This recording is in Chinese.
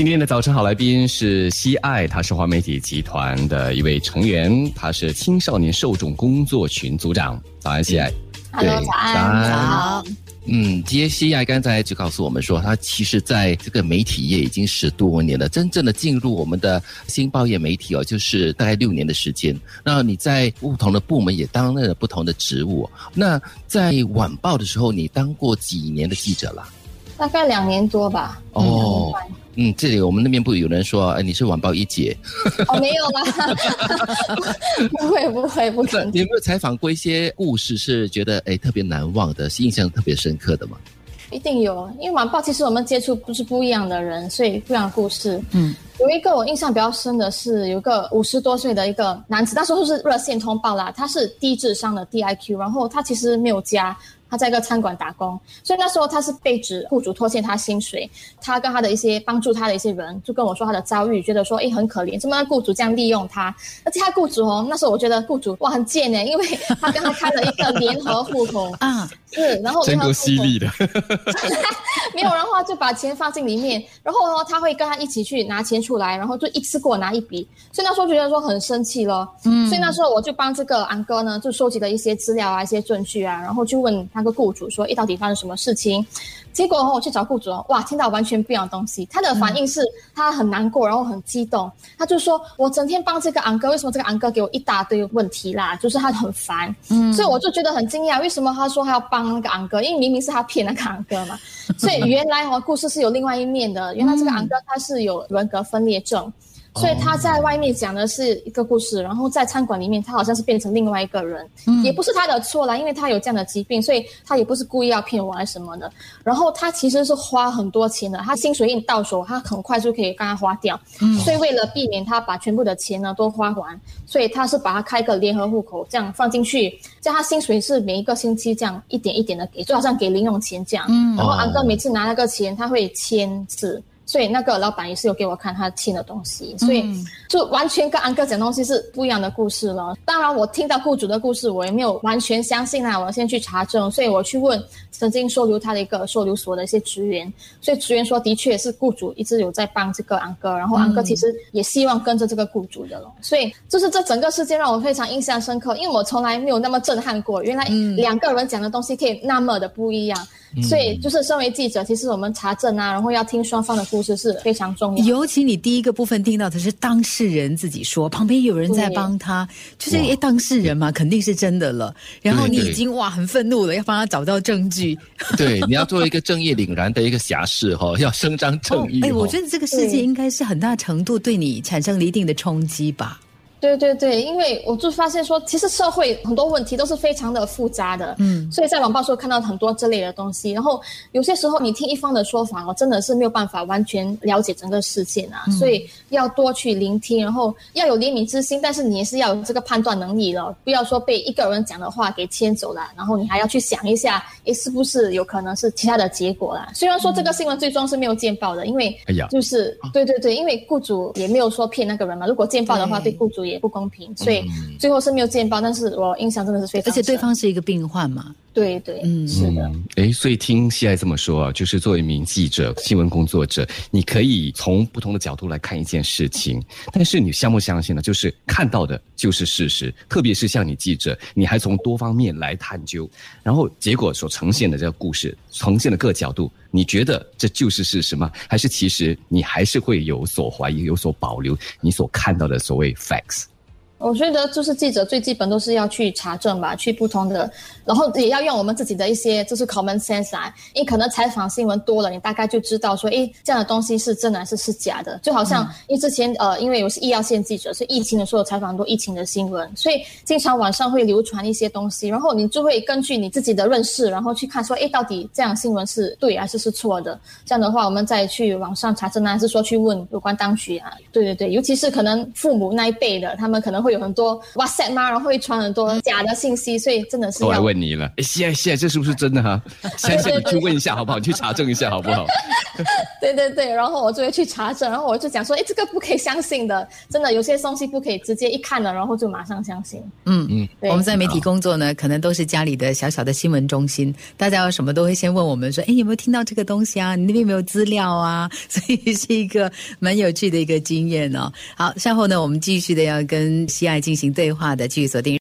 今天的早晨好来宾是西爱，他是华媒体集团的一位成员，他是青少年受众工作群组长。早安，西爱。Hello，早安，好。嗯，杰西爱刚才就告诉我们说，他其实在这个媒体业已经十多年了，真正的进入我们的新报业媒体哦，就是大概六年的时间。那你在不同的部门也担任了不同的职务。那在晚报的时候，你当过几年的记者了？大概两年多吧。哦。嗯，这里我们那边不有人说，哎，你是晚报一姐？哦，没有啦，不会不会不可能。你有没有采访过一些故事，是觉得哎特别难忘的，是印象特别深刻的吗？一定有，因为晚报其实我们接触不是不一样的人，所以不一样的故事。嗯，有一个我印象比较深的是，有个五十多岁的一个男子，那时候是热线通报啦，他是低智商的 DIQ，然后他其实没有家。他在一个餐馆打工，所以那时候他是被指雇主拖欠他薪水。他跟他的一些帮助他的一些人就跟我说他的遭遇，觉得说哎很可怜，怎么雇主这样利用他？而且他雇主哦，那时候我觉得雇主哇很贱呢，因为他跟他开了一个联合户口 啊，是，然后真够犀利的，没有，然后就把钱放进里面，然后呢他会跟他一起去拿钱出来，然后就一次过拿一笔，所以那时候觉得说很生气咯。嗯，所以那时候我就帮这个安哥呢就收集了一些资料啊一些证据啊，然后就问他。那个雇主说：“一到底发生什么事情？”结果我去找雇主，哇，听到完全不一样的东西。他的反应是他很难过，然后很激动。他就说：“我整天帮这个昂哥，为什么这个昂哥给我一大堆问题啦？就是他很烦。”嗯，所以我就觉得很惊讶，为什么他说他要帮那个昂哥？因为明明是他骗那个昂哥嘛。所以原来哦，故事是有另外一面的。原来这个昂哥他是有人格分裂症。所以他在外面讲的是一个故事，然后在餐馆里面，他好像是变成另外一个人，也不是他的错啦，因为他有这样的疾病，所以他也不是故意要骗我还是什么的。然后他其实是花很多钱的，他薪水一到手，他很快就可以刚刚花掉。所以为了避免他把全部的钱呢都花完，所以他是把他开个联合户口，这样放进去，叫他薪水是每一个星期这样一点一点的给，就好像给零用钱这样。然后安哥每次拿那个钱，他会签字。所以那个老板也是有给我看他听的东西，所以就完全跟安哥讲东西是不一样的故事了。当然，我听到雇主的故事，我也没有完全相信啊，我先去查证，所以我去问曾经收留他的一个收留所的一些职员，所以职员说的确是雇主一直有在帮这个安哥，然后安哥其实也希望跟着这个雇主的了。所以就是这整个事件让我非常印象深刻，因为我从来没有那么震撼过，原来两个人讲的东西可以那么的不一样。所以，就是身为记者，其实我们查证啊，然后要听双方的故事是非常重要。尤其你第一个部分听到的是当事人自己说，旁边有人在帮他，就是诶，当事人嘛，肯定是真的了。然后你已经哇很愤怒了，要帮他找到证据。对，你要做一个正义凛然的一个侠士哈，要伸张正义。哎，我觉得这个世界应该是很大程度对你产生了一定的冲击吧。对对对，因为我就发现说，其实社会很多问题都是非常的复杂的，嗯，所以在网报时候看到很多这类的东西，然后有些时候你听一方的说法我，真的是没有办法完全了解整个事件啊，所以要多去聆听，然后要有怜悯之心，但是你也是要有这个判断能力了，不要说被一个人讲的话给牵走了，然后你还要去想一下，诶，是不是有可能是其他的结果啦？虽然说这个新闻最终是没有见报的，因为哎呀，就是对对对，因为雇主也没有说骗那个人嘛，如果见报的话，对雇主也不公平，所以最后是没有见报。但是我印象真的是非常，而且对方是一个病患嘛。对对，嗯，是的。哎，所以听西爱这么说啊，就是作为一名记者、新闻工作者，你可以从不同的角度来看一件事情。但是你相不相信呢？就是看到的就是事实，特别是像你记者，你还从多方面来探究，然后结果所呈现的这个故事，呈现的各角度，你觉得这就是事实吗？还是其实你还是会有所怀疑、有所保留？你所看到的所谓 facts？我觉得就是记者最基本都是要去查证吧，去不同的，然后也要用我们自己的一些就是 common sense 啊。因为可能采访新闻多了，你大概就知道说，哎，这样的东西是真的还是是假的。就好像因为之前呃，因为我是医药线记者，是疫情的时候采访很多疫情的新闻，所以经常网上会流传一些东西，然后你就会根据你自己的认识，然后去看说，哎，到底这样新闻是对还是是错的。这样的话，我们再去网上查证啊，还是说去问有关当局啊？对对对，尤其是可能父母那一辈的，他们可能会。会有很多 WhatsApp 嘛，然后会传很多假的信息，所以真的是我来要。问你了，哎，西爱西爱，这是不是真的哈？相信你去问一下好不好？你去查证一下好不好？对对对，然后我就会去查证，然后我就讲说，哎，这个不可以相信的，真的有些东西不可以直接一看了，然后就马上相信。嗯嗯我们在媒体工作呢，可能都是家里的小小的新闻中心，大家有什么都会先问我们说，哎，有没有听到这个东西啊？你那边有没有资料啊？所以是一个蛮有趣的一个经验哦。好，稍后呢，我们继续的要跟喜爱进行对话的，继续锁定。